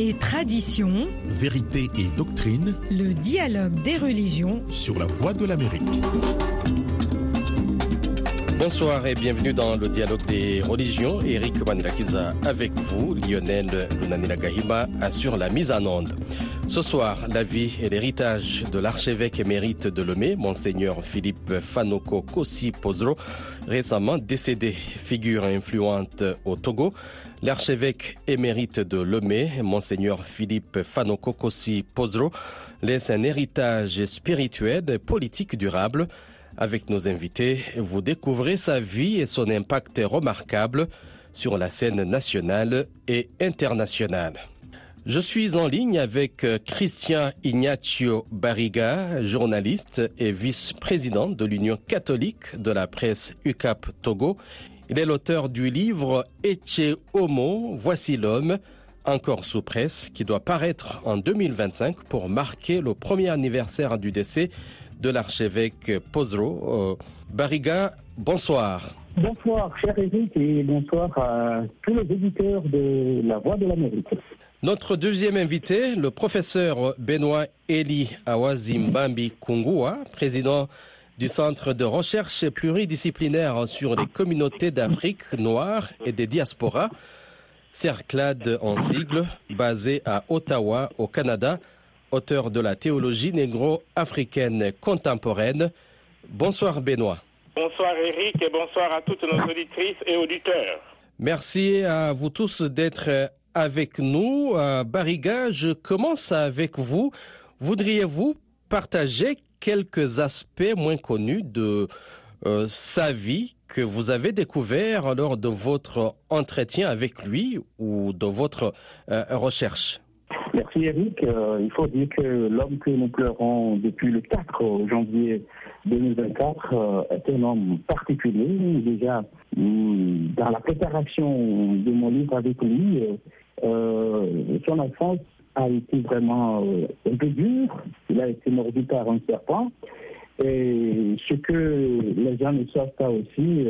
et tradition, vérité et doctrine, le dialogue des religions sur la voie de l'Amérique. Bonsoir et bienvenue dans le dialogue des religions. Eric Manilakiza avec vous, Lionel Lunanila Gahima assure la mise en onde. Ce soir, la vie et l'héritage de l'archevêque émérite de Lomé, Monseigneur Philippe Fanoko Kossi Pozro, récemment décédé, figure influente au Togo. L'archevêque émérite de Lomé, Monseigneur Philippe Fanoko Kossi Pozro, laisse un héritage spirituel et politique durable. Avec nos invités, vous découvrez sa vie et son impact remarquable sur la scène nationale et internationale. Je suis en ligne avec Christian Ignacio Barriga, journaliste et vice-président de l'Union catholique de la presse UCAP Togo. Il est l'auteur du livre Eche Homo, Voici l'homme, encore sous presse, qui doit paraître en 2025 pour marquer le premier anniversaire du décès de l'archevêque Pozro. Barriga, bonsoir. Bonsoir, cher Eric, et bonsoir à tous les éditeurs de La Voix de l'Amérique. Notre deuxième invité, le professeur Benoît Eli Awazimbambi Kungua, président du Centre de recherche pluridisciplinaire sur les communautés d'Afrique noire et des diasporas, CERCLAD en sigle, basé à Ottawa, au Canada, auteur de la théologie négro-africaine contemporaine. Bonsoir Benoît. Bonsoir Eric et bonsoir à toutes nos auditrices et auditeurs. Merci à vous tous d'être avec nous. Bariga, je commence avec vous. Voudriez-vous partager quelques aspects moins connus de euh, sa vie que vous avez découvert lors de votre entretien avec lui ou de votre euh, recherche? Merci Eric. Euh, il faut dire que l'homme que nous pleurons depuis le 4 janvier 2024 est un homme particulier. Déjà, dans la préparation de mon livre avec lui, son enfance a été vraiment un peu dur. Il a été mordu par un serpent. Et ce que les gens ne savent pas aussi,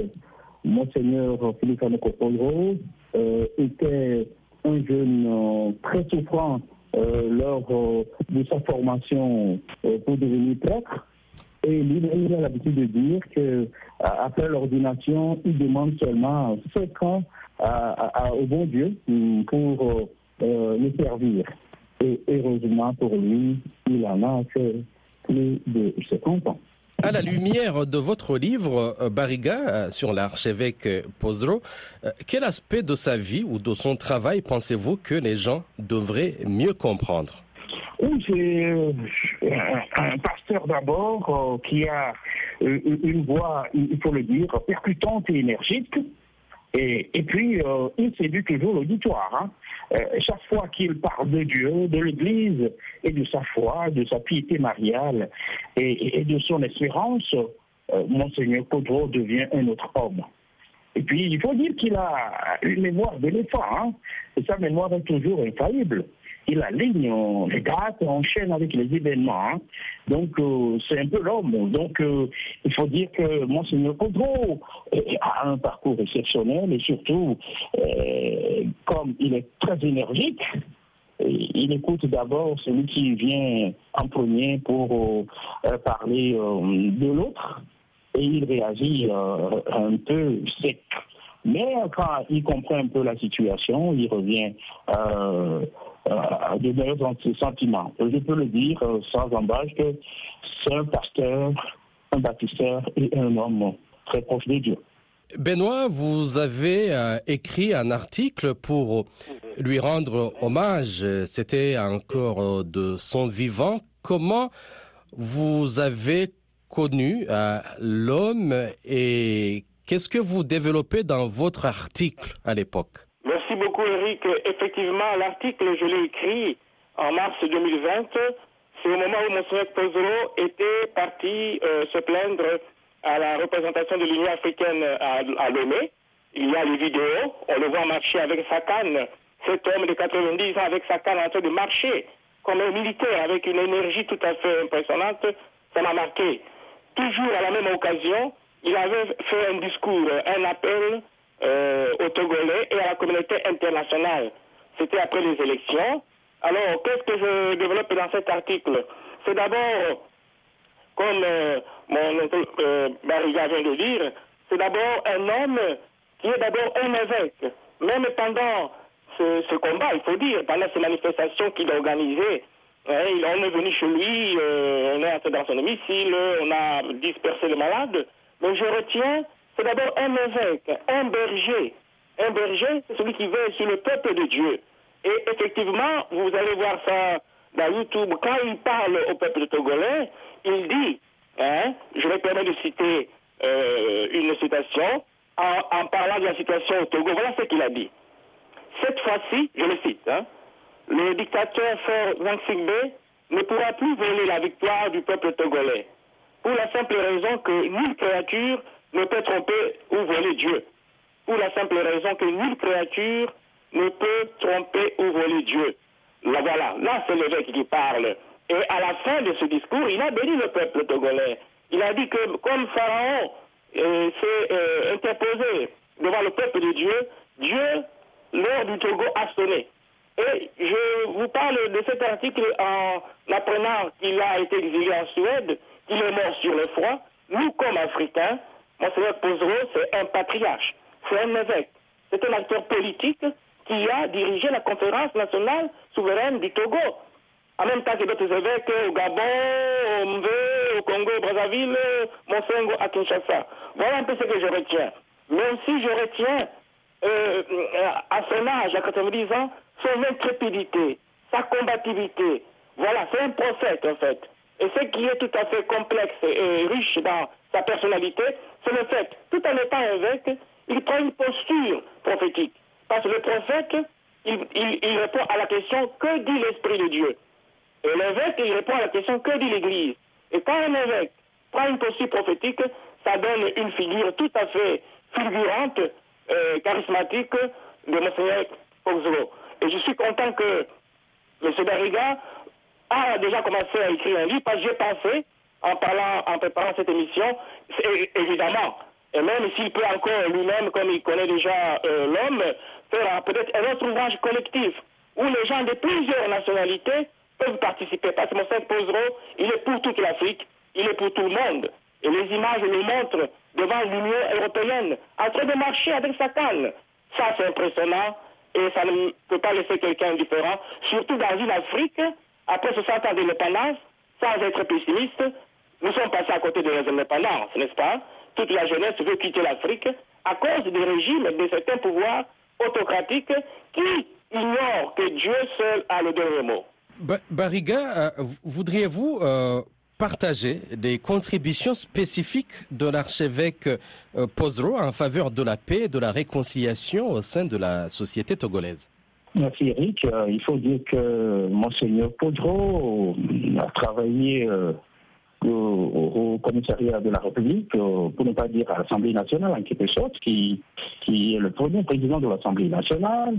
Monseigneur Philippe Anokopolo euh, était un jeune euh, très souffrant euh, lors de sa formation pour devenir prêtre. Et lui, il a l'habitude de dire que après l'ordination, il demande seulement 5 ans au bon Dieu pour le servir. Et heureusement pour lui, il en a fait plus de 50 ans. À la lumière de votre livre, Barriga, sur l'archevêque Pozro, quel aspect de sa vie ou de son travail pensez-vous que les gens devraient mieux comprendre? Oui, c'est un pasteur d'abord qui a une voix, il faut le dire, percutante et énergique. Et, et puis, euh, il séduit toujours l'auditoire. Hein. Euh, chaque fois qu'il parle de Dieu, de l'Église et de sa foi, de sa piété mariale et, de son espérance, euh, Monseigneur Podro devient un autre homme. Et puis, il faut dire qu'il a une mémoire d'éléphant, hein, et sa mémoire est toujours infaillible il aligne les dates, enchaîne avec les événements. Hein. Donc, euh, c'est un peu l'homme. Donc, euh, il faut dire que Monseigneur Kodro a un parcours exceptionnel et surtout, euh, comme il est très énergique, il écoute d'abord celui qui vient en premier pour parler de l'autre et il réagit un peu sec. Mais quand il comprend un peu la situation, il revient euh, de meilleurs sentiments. Je peux le dire euh, sans embâche que c'est un pasteur, un baptisteur et un homme très proche de Dieu. Benoît, vous avez euh, écrit un article pour lui rendre hommage. C'était encore de son vivant. Comment vous avez connu l'homme et qu'est-ce que vous développez dans votre article à l'époque? Merci beaucoup, Eric. Effectivement, l'article, je l'ai écrit en mars 2020. C'est au moment où Monseigneur Pozoro était parti euh, se plaindre à la représentation de l'Union africaine à, à Lomé. Il y a les vidéos, on le voit marcher avec sa canne. Cet homme de 90 ans avec sa canne en train de marcher comme un militaire avec une énergie tout à fait impressionnante, ça m'a marqué. Toujours à la même occasion, il avait fait un discours, un appel euh, aux Togolais et à la communauté internationale. C'était après les élections. Alors, qu'est-ce que je développe dans cet article? C'est d'abord, comme euh, mon euh, Barriga vient de dire, c'est d'abord un homme qui est d'abord un évêque. Même pendant ce, combat, il faut dire, pendant ces manifestations qu'il a organisées, hein, on est venu chez lui, euh, on est dans son domicile, on a dispersé les malades. Mais je retiens, c'est d'abord un évêque, un berger. Un berger, c'est celui qui veille sur le peuple de Dieu. Et effectivement, vous allez voir ça dans YouTube, quand il parle au peuple togolais, il dit, hein, je vais permettre de citer euh, une citation, en, parlant de la situation au Togo, voilà ce qu'il a dit. Cette fois-ci, je le cite, hein, le dictateur Faure Gnassingbé ne pourra plus voler la victoire du peuple togolais, pour la simple raison que nulle créature ne peut tromper ou voler Dieu. Pour la simple raison que nulle créature ne peut tromper ou voler Dieu. Là, voilà, là c'est l'évêque qui parle. Et à la fin de ce discours, il a béni le peuple togolais. Il a dit que comme Pharaon euh, s'est euh, interposé devant le peuple de Dieu, Dieu, l'heure du Togo a sonné. Et je vous parle de cet article en apprenant qu'il a été exilé en Suède, qu'il est mort sur le froid. Nous, comme Africains, Monseigneur Pozero, c'est un patriarche, c'est un évêque, c'est un acteur politique qui a dirigé la conférence nationale souveraine du Togo. En même temps que d'autres évêques au Gabon, au Mvé, au Congo, au Brazzaville, Monsengo à Kinshasa. Voilà un peu ce que je retiens. Mais aussi, je retiens euh, à son âge, à 90 ans, son intrépidité, sa combativité. Voilà, c'est un prophète en fait. Et ce qui est tout à fait complexe et riche dans sa personnalité, c'est le fait, tout en étant évêque, il prend une posture prophétique. Parce que le prophète, il, répond à la question que dit l'Esprit de Dieu? Et l'évêque, il répond à la question que dit l'Église? Et quand un évêque prend une posture prophétique, ça donne une figure tout à fait fulgurante, charismatique de Monseigneur Oxlo. Et je suis content que M. Barriga a déjà commencé à écrire un livre, parce que j'ai pensé, en parlant, en préparant cette émission, évidemment, et même s'il peut encore lui-même, comme il connaît déjà euh, l'homme, faire peut-être un autre ouvrage collectif, où les gens de plusieurs nationalités peuvent participer. Parce que Monseigneur Pozero, il est pour toute l'Afrique, il est pour tout le monde. Et les images le montrent devant l'Union européenne, en train de marcher avec sa canne. Ça, c'est impressionnant et ça ne peut pas laisser quelqu'un indifférent, surtout dans une Afrique, après 60 ans d'indépendance, sans être pessimiste, nous sommes passés à côté de la indépendance, n'est-ce pas? Toute la jeunesse veut quitter l'Afrique à cause des régimes et de certains pouvoirs autocratiques qui ignorent que Dieu seul a le dernier mot. Ba- Barriga, euh, voudriez-vous euh, partager des contributions spécifiques de l'archevêque euh, Pozero en faveur de la paix et de la réconciliation au sein de la société togolaise? Merci Eric. Euh, il faut dire que Monseigneur Podro a travaillé euh, au, au commissariat de la République, euh, pour ne pas dire à l'Assemblée nationale en quelque sorte, qui, qui est le premier président de l'Assemblée nationale.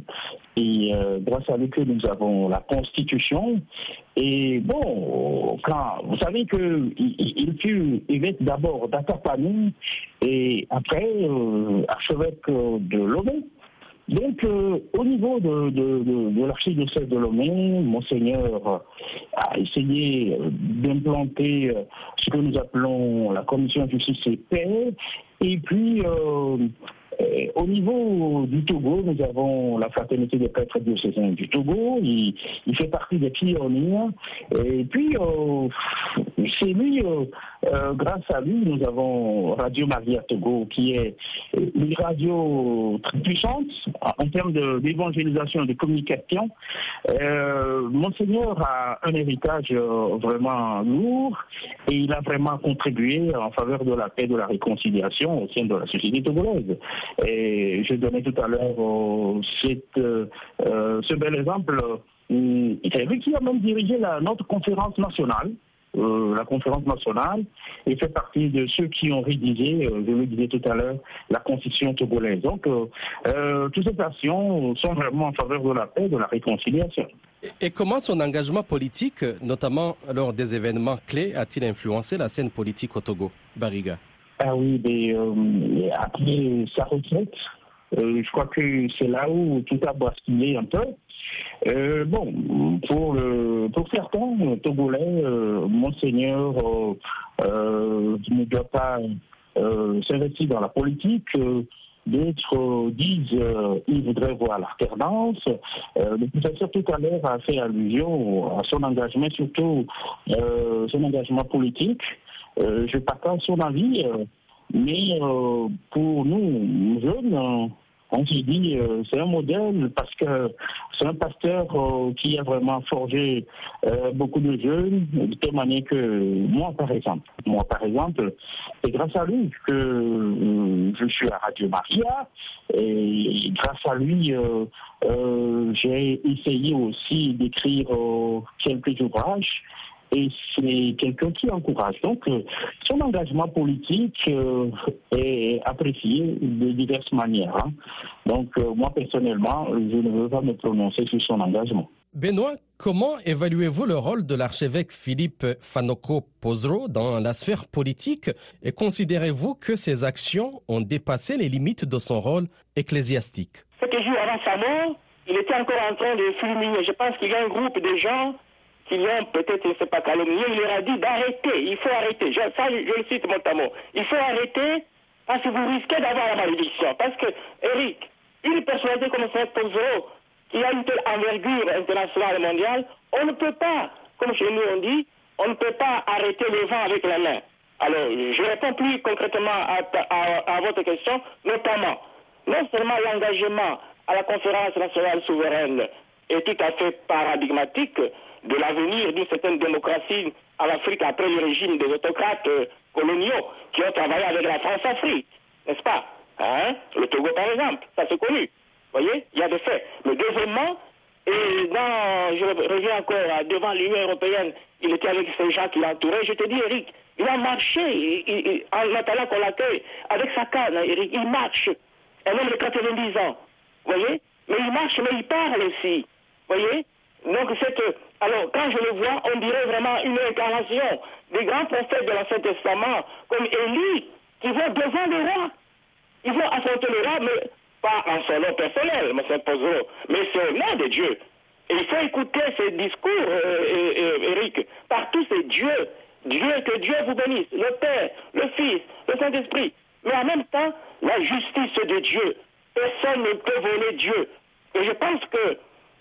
Et euh, grâce à lui que nous avons la Constitution. Et bon, quand, vous savez que il, fut évêque d'abord d'Atapani et après euh, archevêque euh, de Lomé. Donc, euh, au niveau de, de, de, de l'archidiocèse de Lomé, Monseigneur a essayé euh, d'implanter euh, ce que nous appelons la commission justice et paix. Et puis, euh, euh, au niveau du Togo, nous avons la fraternité des prêtres diocésains du Togo. Il, il fait partie des pionniers. Et puis, euh, c'est lui, euh, grâce à lui, nous avons Radio Maria Togo, qui est euh, une radio très puissante en termes d'évangélisation et de communication. Euh, Monseigneur a un héritage vraiment lourd et il a vraiment contribué en faveur de la paix, de la réconciliation au sein de la société togolaise. Et je donnais tout à l'heure ce bel exemple. C'est lui qui a même dirigé notre conférence nationale. Euh, la conférence nationale et fait partie de ceux qui ont rédigé, euh, je le disais tout à l'heure, la constitution togolaise. Donc, euh, euh, toutes ces actions sont vraiment en faveur de la paix, de la réconciliation. Et- Et comment son engagement politique, notamment lors des événements clés, a-t-il influencé la scène politique au Togo Barriga Ah oui, mais euh, après sa retraite, euh, je crois que c'est là où tout a basculé un peu. Euh, bon, pour, le, pour certains Togolais, euh, Monseigneur euh, euh, ne doit pas euh, s'investir dans la politique. Euh, D'autres disent euh, ils voudraient voir l'alternance. Euh, le professeur tout à l'heure a fait allusion à son engagement, surtout euh, son engagement politique. Euh, je partage son avis, euh, mais euh, pour nous, jeunes, euh, on se dit euh, c'est un modèle parce que c'est un pasteur euh, qui a vraiment forgé euh, beaucoup de jeunes, de telle manière que moi, par exemple, moi, par exemple, c'est grâce à lui que euh, je suis à Radio Maria et grâce à lui, euh, j'ai essayé aussi d'écrire quelques ouvrages et c'est quelqu'un qui encourage. Donc, euh, son engagement politique euh, est apprécié de diverses manières. hein. Donc, euh, moi, personnellement, je ne veux pas me prononcer sur son engagement. Benoît, comment évaluez-vous le rôle de l'archevêque Philippe Fanoko Pozro dans la sphère politique? Et considérez-vous que ses actions ont dépassé les limites de son rôle ecclésiastique? Quelques jours avant sa mort, il était encore en train de fulminer. Je pense qu'il y a un groupe de gens l'ont peut-être, je ne sais pas, calomnié. Il leur a dit d'arrêter. Il faut arrêter. Je, ça, je, le cite mot. Il faut arrêter parce que vous risquez d'avoir la malédiction. Parce que, Eric, une personnalité comme Saint Pozzo, qui a une telle envergure internationale et mondiale, on ne peut pas, comme chez nous on dit, on ne peut pas arrêter le vent avec la main. Alors, je réponds plus concrètement à- à votre question, notamment, non seulement l'engagement à la conférence nationale souveraine est tout à fait paradigmatique de l'avenir d'une certaine démocratie en Afrique après le régime des autocrates euh, coloniaux qui ont travaillé avec la France-Afrique, n'est-ce pas Hein? Le Togo, par exemple, ça c'est connu. Vous voyez, il y a des faits. Mais deuxièmement, et je reviens encore devant l'Union européenne, il était avec ces gens qui l'entouraient. Je te dis, Eric, il a marché il- en attendant qu'on l'accueille avec sa canne, Eric. Il marche. Un homme de 90 ans. Vous voyez Mais il marche, mais il parle aussi. Vous voyez Donc, cette, alors, quand je le vois, on dirait vraiment une incarnation des grands prophètes de l'Ancien Testament, comme Élie, qui vont devant le roi. Ils vont affronter le roi, mais pas en son nom personnel, M. Pozzo, mais c'est au nom de Dieu. Et il faut écouter ces discours, euh, euh, euh, Eric, par tous ces dieux. Dieu, que Dieu vous bénisse, le Père, le Fils, le Saint-Esprit. Mais en même temps, la justice de Dieu. Personne ne peut voler Dieu. Et je pense que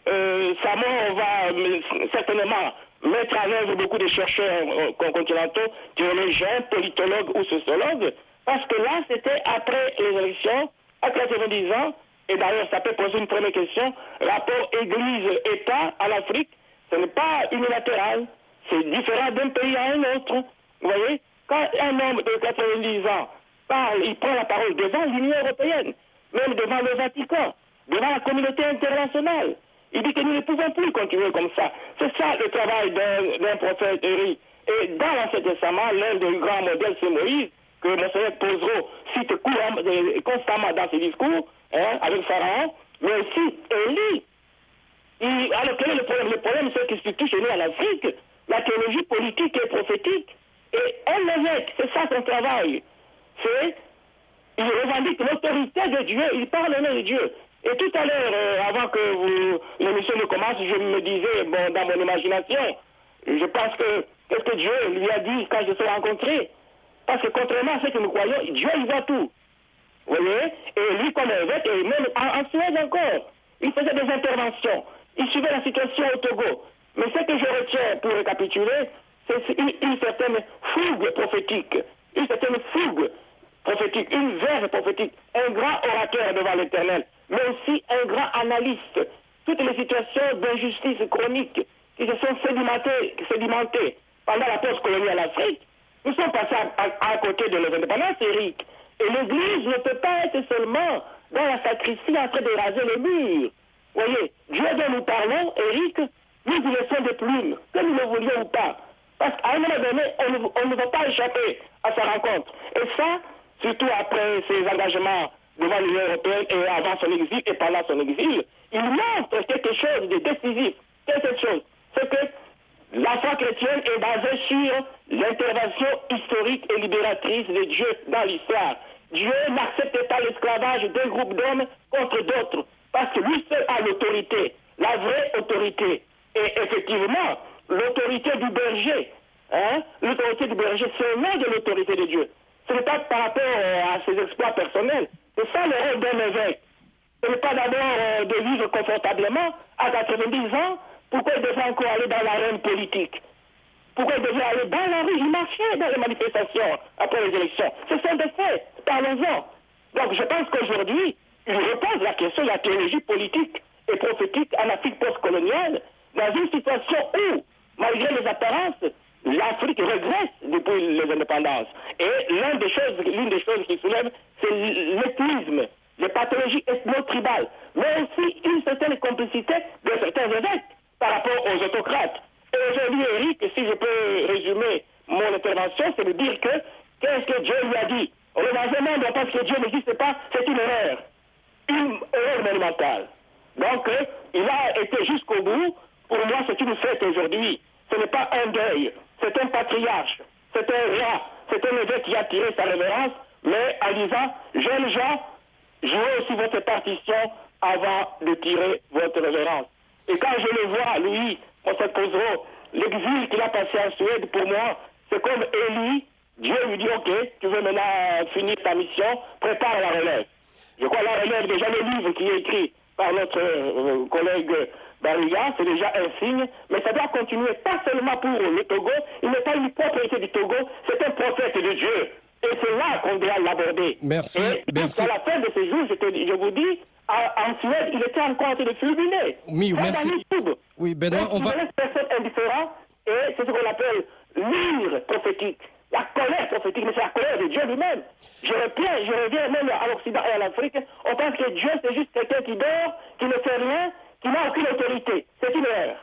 euh, sa mort va euh, certainement mettre en œuvre beaucoup de chercheurs euh, continentaux, théologiens, politologues ou sociologues, parce que là, c'était après les élections, à 90 ans, et d'ailleurs, ça peut poser une première question, rapport Église-État en Afrique, ce n'est pas unilatéral, c'est différent d'un pays à un autre. Vous voyez, quand un homme de 90 ans parle, il prend la parole devant l'Union européenne, même devant le Vatican, devant la communauté internationale. Il dit que nous ne pouvons plus continuer comme ça. C'est ça le travail d'un prophète Eric. Et dans l'Ancien Testament, l'un des grands modèles, c'est Moïse, que Monseigneur Pozro cite euh, constamment dans ses discours, hein, avec Pharaon, mais aussi Élie. Alors quel est le problème? Le problème, c'est que surtout chez nous en Afrique, la théologie politique et prophétique et un évêque, c'est ça son travail. C'est, il revendique l'autorité de Dieu, il parle au nom de Dieu. Et tout à l'heure, euh, avant que l'émission ne commence, je me disais, bon, dans mon imagination, je pense que, qu'est-ce que Dieu lui a dit quand je suis rencontré? Parce que contrairement à ce que nous croyons, Dieu, il voit tout. Vous voyez? Et lui, comme évêque, et même en, en Suède encore, il faisait des interventions. Il suivait la situation au Togo. Mais ce que je retiens pour récapituler, c'est une, une certaine fougue prophétique. Une certaine fougue prophétique, une verve prophétique. Un grand orateur devant l'éternel, mais aussi un grand analyste. Toutes les situations d'injustice chronique qui se sont sédimentées, pendant la post-colonie en Afrique, nous sommes passés à, à- à côté de nos indépendances, Eric. Et l'Église ne peut pas être seulement dans la sacristie en train de raser le mur. Voyez, Dieu dont nous parlons, Eric, nous y laissons des plumes, que nous le voulions ou pas. Parce qu'à un moment donné, on ne va pas échapper à sa rencontre. Et ça, surtout après ses engagements devant l'Union européenne et avant son exil et pendant son exil, il montre quelque chose de décisif. Que cette chose? C'est que la foi chrétienne est basée sur l'intervention historique et libératrice de Dieu dans l'histoire. Dieu n'accepte pas l'esclavage d'un groupe d'hommes contre d'autres, parce que lui seul a l'autorité, la vraie autorité. Et effectivement, l'autorité du berger, hein, l'autorité du berger, c'est nom de l'autorité de Dieu. Ce n'est pas par rapport euh, à ses exploits personnels. C'est ça le rôle d'un évêque. Ce n'est pas d'abord euh, de vivre confortablement à 90 ans. Pourquoi il devrait encore aller dans l'arène politique? Pourquoi il devrait aller dans la rue? Il marchait dans les manifestations après les élections. Ce sont des faits. Parlons-en. Donc je pense qu'aujourd'hui, il repose la question de la théologie politique et prophétique en Afrique postcoloniale dans une situation où, malgré les apparences, l'Afrique regresse depuis les indépendances. Et l'une des choses, l'une des choses qui soulève, c'est l'ethnisme, les pathologies ethno-tribales, mais aussi une certaine complicité de certains évêques par rapport aux autocrates. Et aujourd'hui, Eric, si je peux résumer mon intervention, c'est de dire que qu'est-ce que Dieu lui a dit? Renaissement ne pense que Dieu n'existe pas, c'est une erreur. Une erreur monumentale. Donc, euh, il a été jusqu'au bout. Pour moi, c'est une fête aujourd'hui. Ce n'est pas un deuil. C'est un patriarche. C'est un roi. C'est un évêque qui a tiré sa révérence, mais en disant, jeunes gens, jouez aussi votre partition avant de tirer votre révérence. Et quand je le vois, lui, se posera, l'exil qu'il a passé en Suède, pour moi, c'est comme Élie, Dieu lui dit, OK, tu veux maintenant finir ta mission, prépare la relève. Je crois la relève, déjà le livre qui est écrit par notre euh, collègue Bariga, c'est déjà un signe, mais ça doit continuer, pas seulement pour le Togo, il n'est pas une propriété du Togo, c'est un prophète de Dieu. Et c'est là qu'on doit l'aborder. Merci, Et merci. À la fin de ces jours, je, te- je vous dis, en Suède, il était encore en train de fulminer. Oui, merci. Oui, Benoît, on va- personne indifférent, et c'est ce qu'on appelle l'ire prophétique. La colère prophétique, mais c'est la colère de Dieu lui-même. Je reviens, je reviens même à l'Occident et à l'Afrique. On pense que Dieu, c'est juste quelqu'un qui dort, qui ne fait rien, qui n'a aucune autorité. C'est une erreur.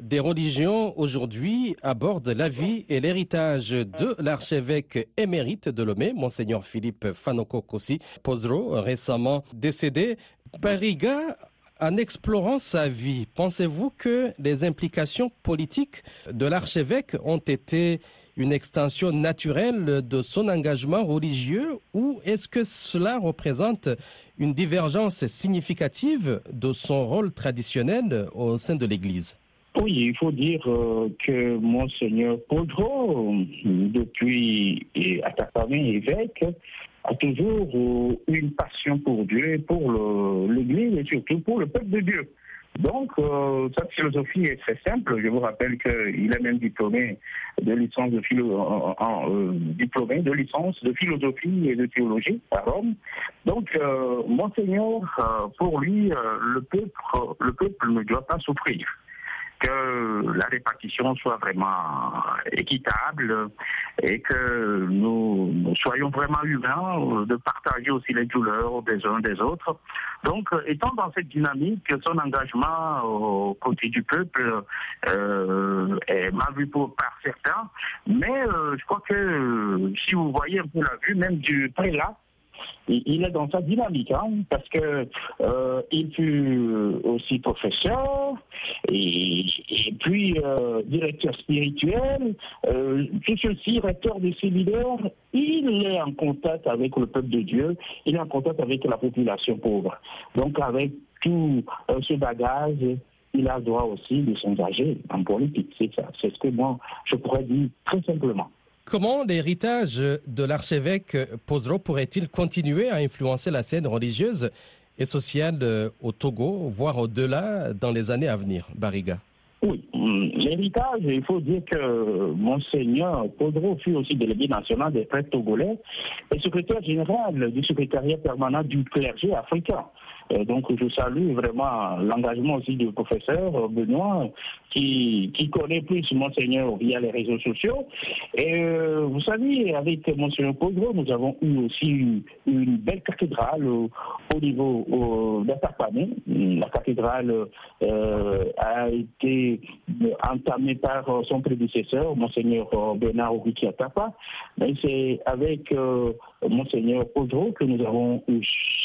Des religions aujourd'hui aborde la vie et l'héritage de l'archevêque émérite de Lomé, Monseigneur Philippe Fanoko Kossi Pozro, récemment décédé. Bariga, en explorant sa vie, pensez-vous que les implications politiques de l'archevêque ont été une extension naturelle de son engagement religieux ou est-ce que cela représente une divergence significative de son rôle traditionnel au sein de l'Église? Oui, il faut dire euh, que Monseigneur Podro, depuis à sa famille évêque, a toujours euh, une passion pour Dieu, pour l'Église et surtout pour le peuple de Dieu. Donc, euh, sa philosophie est très simple. Je vous rappelle qu'il est même diplômé de licence de philo, euh, diplômé de licence de philosophie et de théologie à Rome. Donc, euh, Monseigneur, euh, pour lui, euh, le peuple, le peuple ne doit pas souffrir que la répartition soit vraiment équitable et que nous, soyons vraiment humains, euh, de partager aussi les douleurs des uns des autres. Donc, euh, étant dans cette dynamique, son engagement aux côtés du peuple euh, est mal vu par certains, mais je crois que si vous voyez un peu la vue, même du prélat, il est dans sa dynamique, hein, parce que euh, il fut aussi professeur et, puis euh, directeur spirituel, euh, tout ceci, recteur de séminaire, il est en contact avec le peuple de Dieu, il est en contact avec la population pauvre. Donc avec tout euh, ce bagage, il a droit aussi de s'engager en politique, c'est ça. C'est ce que moi je pourrais dire très simplement. Comment l'héritage de l'archevêque Pozro pourrait-il continuer à influencer la scène religieuse et sociale euh, au Togo, voire au-delà dans les années à venir, Bariga? Oui, hum, l'héritage, il faut dire que Monseigneur Podro fut aussi délégué national des prêtres togolais et secrétaire général du secrétariat permanent du clergé africain. Donc je salue vraiment l'engagement aussi du professeur Benoît qui, connaît plus Monseigneur via les réseaux sociaux. Et vous savez, avec Monseigneur Podro, nous avons eu aussi une, belle cathédrale au, niveau d'Atapamé. La cathédrale a été entamée par son prédécesseur, Monseigneur Bernard Atapa. Mais c'est avec Monseigneur Podro que nous avons eu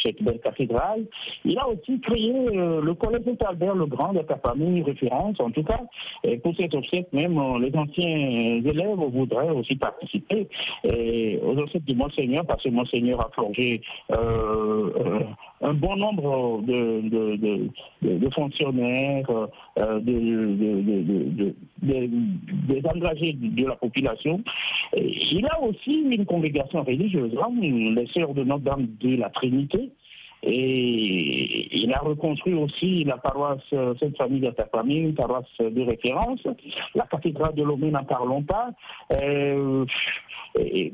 cette belle cathédrale. Il a aussi créé euh, le collège Albert le Grand de famille référence, en tout cas. Et pour cet obsèque, même euh, les anciens élèves voudraient aussi participer et aux obsèques du Monseigneur, parce que Monseigneur a forgé euh, un bon nombre de, de, de, fonctionnaires, des engagés de la population. il a aussi une congrégation religieuse, les sœurs de Notre-Dame de la Trinité, et il a reconstruit aussi la paroisse de famille, une paroisse de référence. La cathédrale de Lomé, n'en parlons pas. Euh,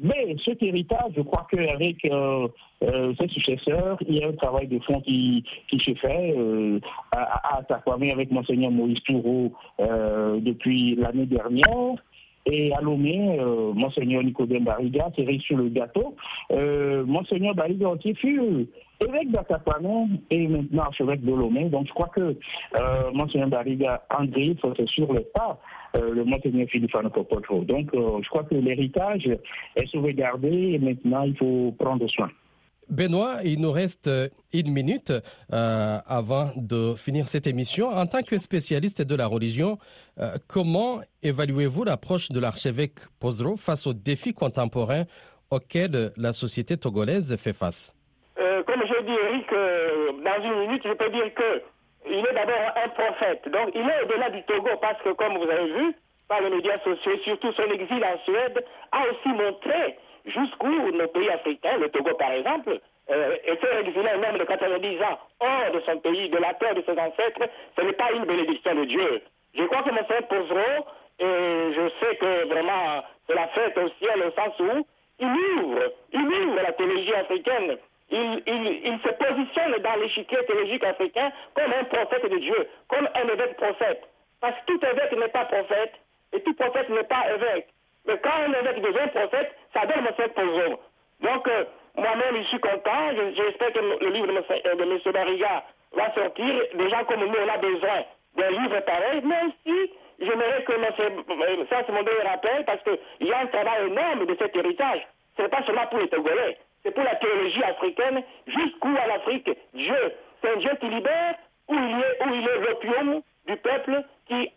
mais cet héritage, je crois qu'avec euh, euh, ses successeurs, il y a un travail de fond qui, qui se fait euh, à, à avec Monseigneur Maurice Toureau depuis l'année dernière. Et à Lomé, euh, Monseigneur Nicodème Bariga, c'est sur le gâteau. Euh, Monseigneur Bariga aussi fut évêque d'Atapanon et maintenant archevêque de Lomé. Donc je crois que euh, Monseigneur Bariga André, c'est sur le pas euh, le Monseigneur Philippe Anopopotro. Donc euh, je crois que l'héritage est sauvegardé et maintenant il faut prendre soin. Benoît, il nous reste euh, une minute euh, avant de finir cette émission. En tant que spécialiste de la religion, euh, comment évaluez-vous l'approche de l'archevêque Pozro face aux défis contemporains auxquels la société togolaise fait face? Comme je dis, Eric, dans une minute, je peux dire que il est d'abord un prophète. Donc, il est au-delà du Togo parce que, comme vous avez vu, par les médias sociaux, surtout son exil en Suède, a aussi montré jusqu'ooù nos pays africains, le Togo par exemple, euh, était exilé un homme de 90 ans hors de son pays, de la terre de ses ancêtres, ce n'est pas une bénédiction de Dieu. Je crois que mon frère Pozero, et je sais que vraiment c'est la fête au ciel au sens où il ouvre, il ouvre la théologie africaine. Il, il, il se positionne dans l'échiquier théologique africain comme un prophète de Dieu, comme un évêque prophète. Parce que tout évêque n'est pas prophète et tout prophète n'est pas évêque. Mais quand un évêque devient prophète, ça donne mon frère Pozero. Donc, euh, moi-même, je suis content. J'espère que le livre de M. Euh, Bariga va sortir. Des gens comme nous, on a besoin d'un livre pareil, mais aussi, j'aimerais que M. ça, c'est mon dernier rappel, parce qu'il y a un travail énorme de cet héritage. Ce n'est pas seulement pour les Togolais, c'est pour la théologie africaine, jusqu'où à l'Afrique, Dieu, c'est un Dieu qui libère, où il est, où il est l'opium du peuple qui, euh,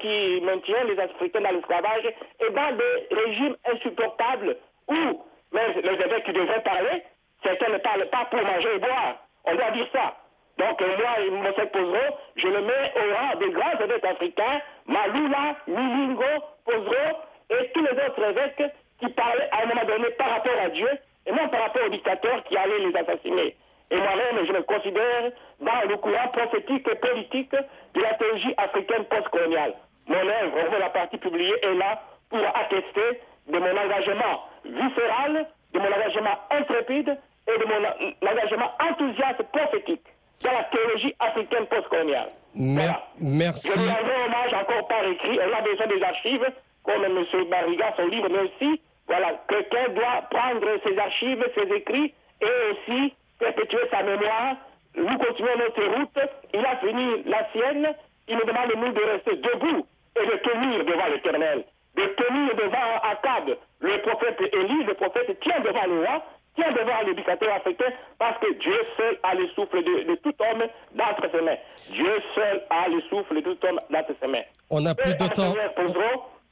qui maintient les Africains dans l'esclavage et dans des régimes insupportables où mais les évêques qui devraient parler, certains ne parlent pas pour manger et boire. On doit dire ça. Donc euh, moi, M. Pozro, je le mets au rang des grands évêques africains, Malula, Milingo, Pozro et tous les autres évêques qui parlaient à un moment donné par rapport à Dieu et non par rapport aux dictateurs qui allaient les assassiner. Et moi-même, je me considère dans le courant prophétique et politique de la théologie africaine postcoloniale. Mon œuvre, la partie publiée, est là pour attester de mon engagement viscéral, de mon engagement intrépide et de mon engagement enthousiaste prophétique dans la théologie africaine postcoloniale. Merci. Je lui rendrai hommage encore par écrit. Elle a besoin des archives, comme M. Barriga, son livre, mais aussi, voilà, quelqu'un doit prendre ses archives, ses écrits, et aussi perpétuer sa mémoire. Nous continuons notre route. Il a fini la sienne. Il nous demande, nous, de rester debout et de tenir devant l'éternel de tenir devant Akab, le prophète Élie, le prophète tient devant le roi, tient devant l'éducateur africain, parce que Dieu seul a le souffle de, tout homme d'entre ses mains. Dieu seul a le souffle de tout homme d'entre ses mains. On n'a plus de temps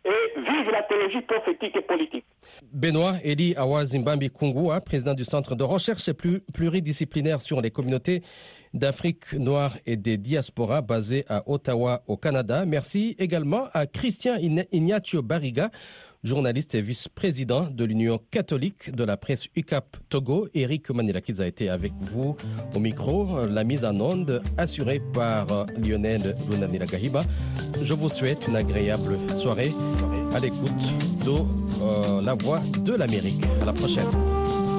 et vive la théologie prophétique et politique. Benoît Eli Awazimbambi Kungua, président du Centre de recherche pluridisciplinaire sur les communautés d'Afrique noire et des diasporas basé à Ottawa au Canada. Merci également à Christian Ignacio Barriga, journaliste et vice-président de l'Union catholique de la presse UCAP Togo. Eric Manilakiz a été avec vous au micro. La mise en onde assurée par Lionel Lunanila Gahiba. Je vous souhaite une agréable soirée à l'écoute de euh, La Voix de l'Amérique. À la prochaine.